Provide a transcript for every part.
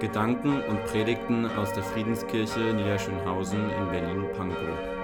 Gedanken und Predigten aus der Friedenskirche Niederschönhausen in Berlin-Pankow.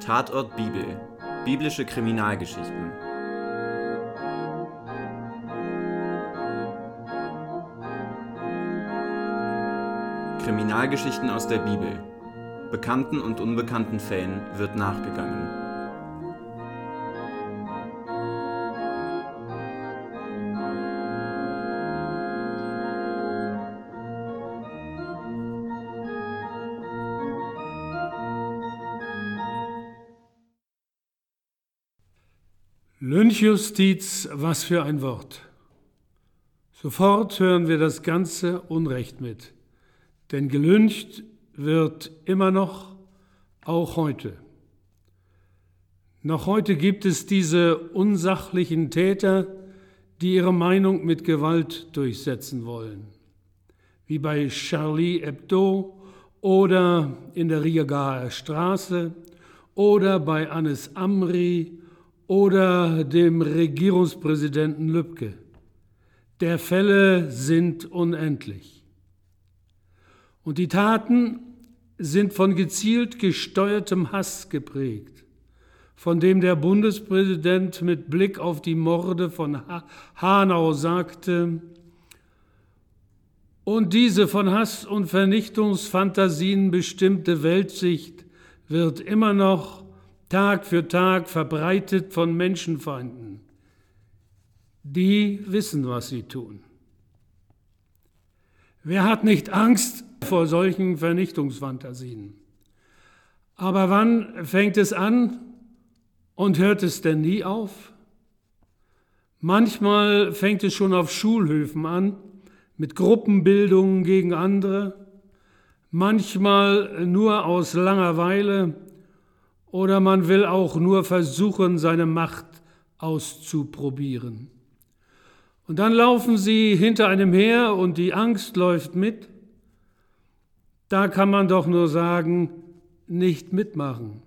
Tatort Bibel. Biblische Kriminalgeschichten. Kriminalgeschichten aus der Bibel. Bekannten und unbekannten Fällen wird nachgegangen. Lynchjustiz, was für ein Wort. Sofort hören wir das ganze Unrecht mit, denn gelyncht wird immer noch, auch heute. Noch heute gibt es diese unsachlichen Täter, die ihre Meinung mit Gewalt durchsetzen wollen, wie bei Charlie Hebdo oder in der Riagaer Straße oder bei Anis Amri oder dem Regierungspräsidenten Lübcke. Der Fälle sind unendlich. Und die Taten sind von gezielt gesteuertem Hass geprägt, von dem der Bundespräsident mit Blick auf die Morde von Hanau sagte, und diese von Hass und Vernichtungsfantasien bestimmte Weltsicht wird immer noch Tag für Tag verbreitet von Menschenfeinden. Die wissen, was sie tun. Wer hat nicht Angst vor solchen Vernichtungsfantasien? Aber wann fängt es an und hört es denn nie auf? Manchmal fängt es schon auf Schulhöfen an, mit Gruppenbildungen gegen andere, manchmal nur aus Langeweile oder man will auch nur versuchen, seine Macht auszuprobieren. Und dann laufen sie hinter einem her und die Angst läuft mit. Da kann man doch nur sagen, nicht mitmachen.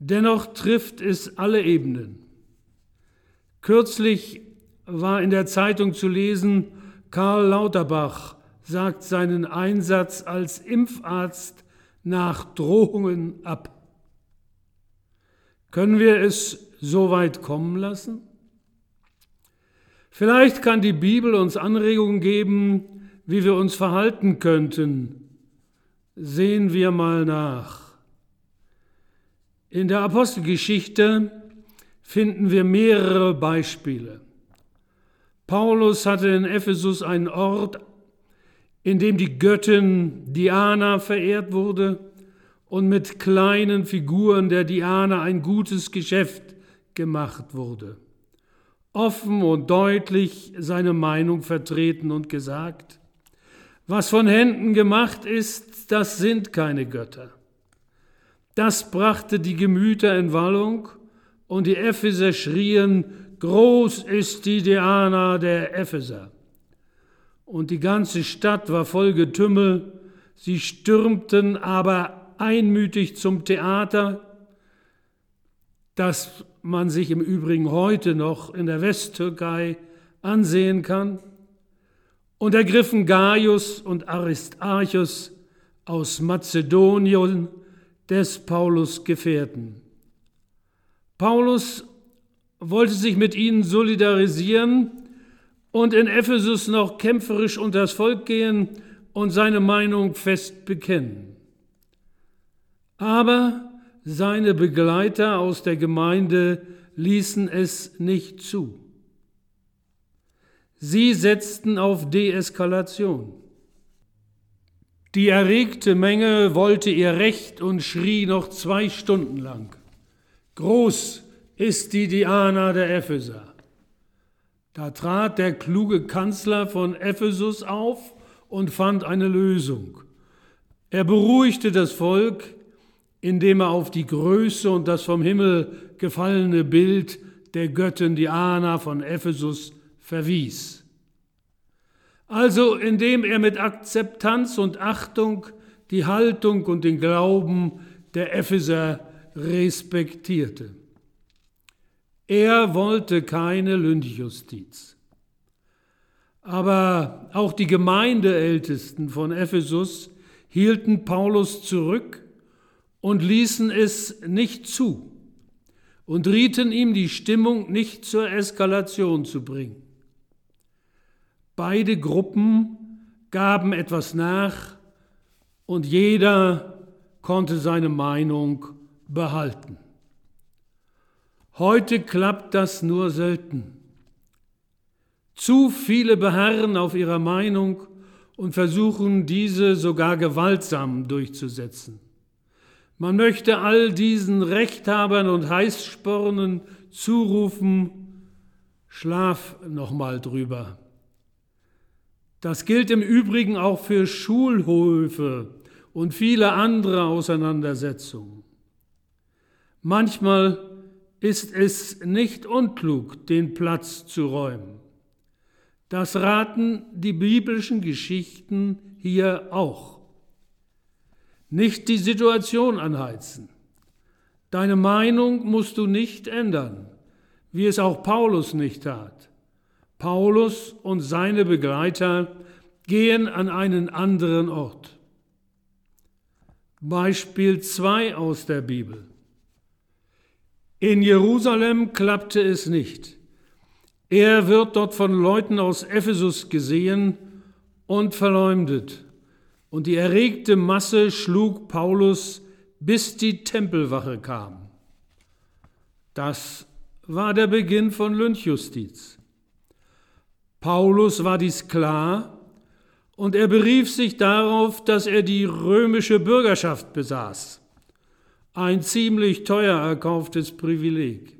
Dennoch trifft es alle Ebenen. Kürzlich war in der Zeitung zu lesen, Karl Lauterbach sagt seinen Einsatz als Impfarzt nach Drohungen ab. Können wir es so weit kommen lassen? Vielleicht kann die Bibel uns Anregungen geben, wie wir uns verhalten könnten. Sehen wir mal nach. In der Apostelgeschichte finden wir mehrere Beispiele. Paulus hatte in Ephesus einen Ort, in dem die Göttin Diana verehrt wurde und mit kleinen Figuren der Diana ein gutes Geschäft gemacht wurde. Offen und deutlich seine Meinung vertreten und gesagt, was von Händen gemacht ist, das sind keine Götter. Das brachte die Gemüter in Wallung und die Epheser schrien, groß ist die Diana der Epheser. Und die ganze Stadt war voll Getümmel, sie stürmten aber einmütig zum Theater, das man sich im Übrigen heute noch in der Westtürkei ansehen kann, und ergriffen Gaius und Aristarchus aus Mazedonien des Paulus Gefährten. Paulus wollte sich mit ihnen solidarisieren und in Ephesus noch kämpferisch unters Volk gehen und seine Meinung fest bekennen. Aber seine Begleiter aus der Gemeinde ließen es nicht zu. Sie setzten auf Deeskalation. Die erregte Menge wollte ihr Recht und schrie noch zwei Stunden lang. Groß ist die Diana der Epheser. Da trat der kluge Kanzler von Ephesus auf und fand eine Lösung. Er beruhigte das Volk, indem er auf die Größe und das vom Himmel gefallene Bild der Göttin Diana von Ephesus verwies. Also indem er mit Akzeptanz und Achtung die Haltung und den Glauben der Epheser respektierte. Er wollte keine Lynchjustiz. Aber auch die Gemeindeältesten von Ephesus hielten Paulus zurück und ließen es nicht zu und rieten ihm, die Stimmung nicht zur Eskalation zu bringen. Beide Gruppen gaben etwas nach und jeder konnte seine Meinung behalten. Heute klappt das nur selten. Zu viele beharren auf ihrer Meinung und versuchen diese sogar gewaltsam durchzusetzen. Man möchte all diesen Rechthabern und Heißspornen zurufen, schlaf noch mal drüber. Das gilt im Übrigen auch für Schulhöfe und viele andere Auseinandersetzungen. Manchmal ist es nicht unklug, den Platz zu räumen. Das raten die biblischen Geschichten hier auch. Nicht die Situation anheizen. Deine Meinung musst du nicht ändern, wie es auch Paulus nicht tat. Paulus und seine Begleiter gehen an einen anderen Ort. Beispiel 2 aus der Bibel. In Jerusalem klappte es nicht. Er wird dort von Leuten aus Ephesus gesehen und verleumdet. Und die erregte Masse schlug Paulus, bis die Tempelwache kam. Das war der Beginn von Lynchjustiz. Paulus war dies klar und er berief sich darauf, dass er die römische Bürgerschaft besaß ein ziemlich teuer erkauftes Privileg.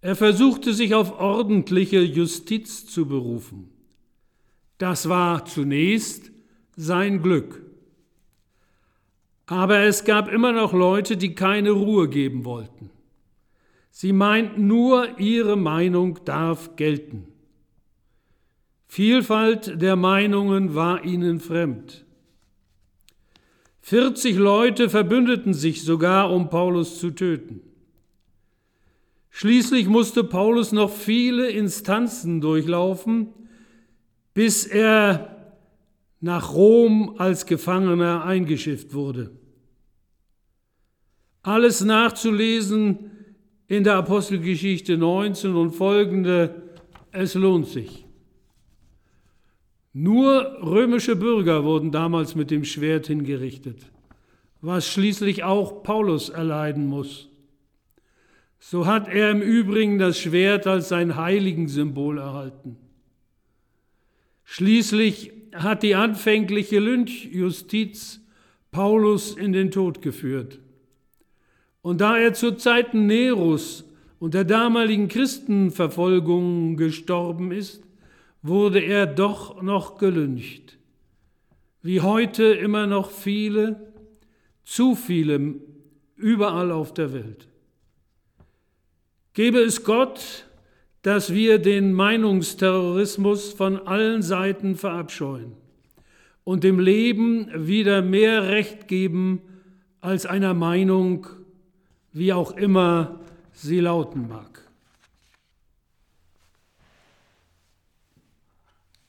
Er versuchte sich auf ordentliche Justiz zu berufen. Das war zunächst sein Glück. Aber es gab immer noch Leute, die keine Ruhe geben wollten. Sie meinten nur, ihre Meinung darf gelten. Vielfalt der Meinungen war ihnen fremd. 40 Leute verbündeten sich sogar, um Paulus zu töten. Schließlich musste Paulus noch viele Instanzen durchlaufen, bis er nach Rom als Gefangener eingeschifft wurde. Alles nachzulesen in der Apostelgeschichte 19 und folgende, es lohnt sich. Nur römische Bürger wurden damals mit dem Schwert hingerichtet, was schließlich auch Paulus erleiden muss. So hat er im Übrigen das Schwert als sein Heiligensymbol erhalten. Schließlich hat die anfängliche Lynchjustiz Paulus in den Tod geführt. Und da er zu Zeiten Neros und der damaligen Christenverfolgung gestorben ist, wurde er doch noch gelüncht. Wie heute immer noch viele, zu viele, überall auf der Welt. Gebe es Gott, dass wir den Meinungsterrorismus von allen Seiten verabscheuen und dem Leben wieder mehr Recht geben als einer Meinung, wie auch immer sie lauten mag.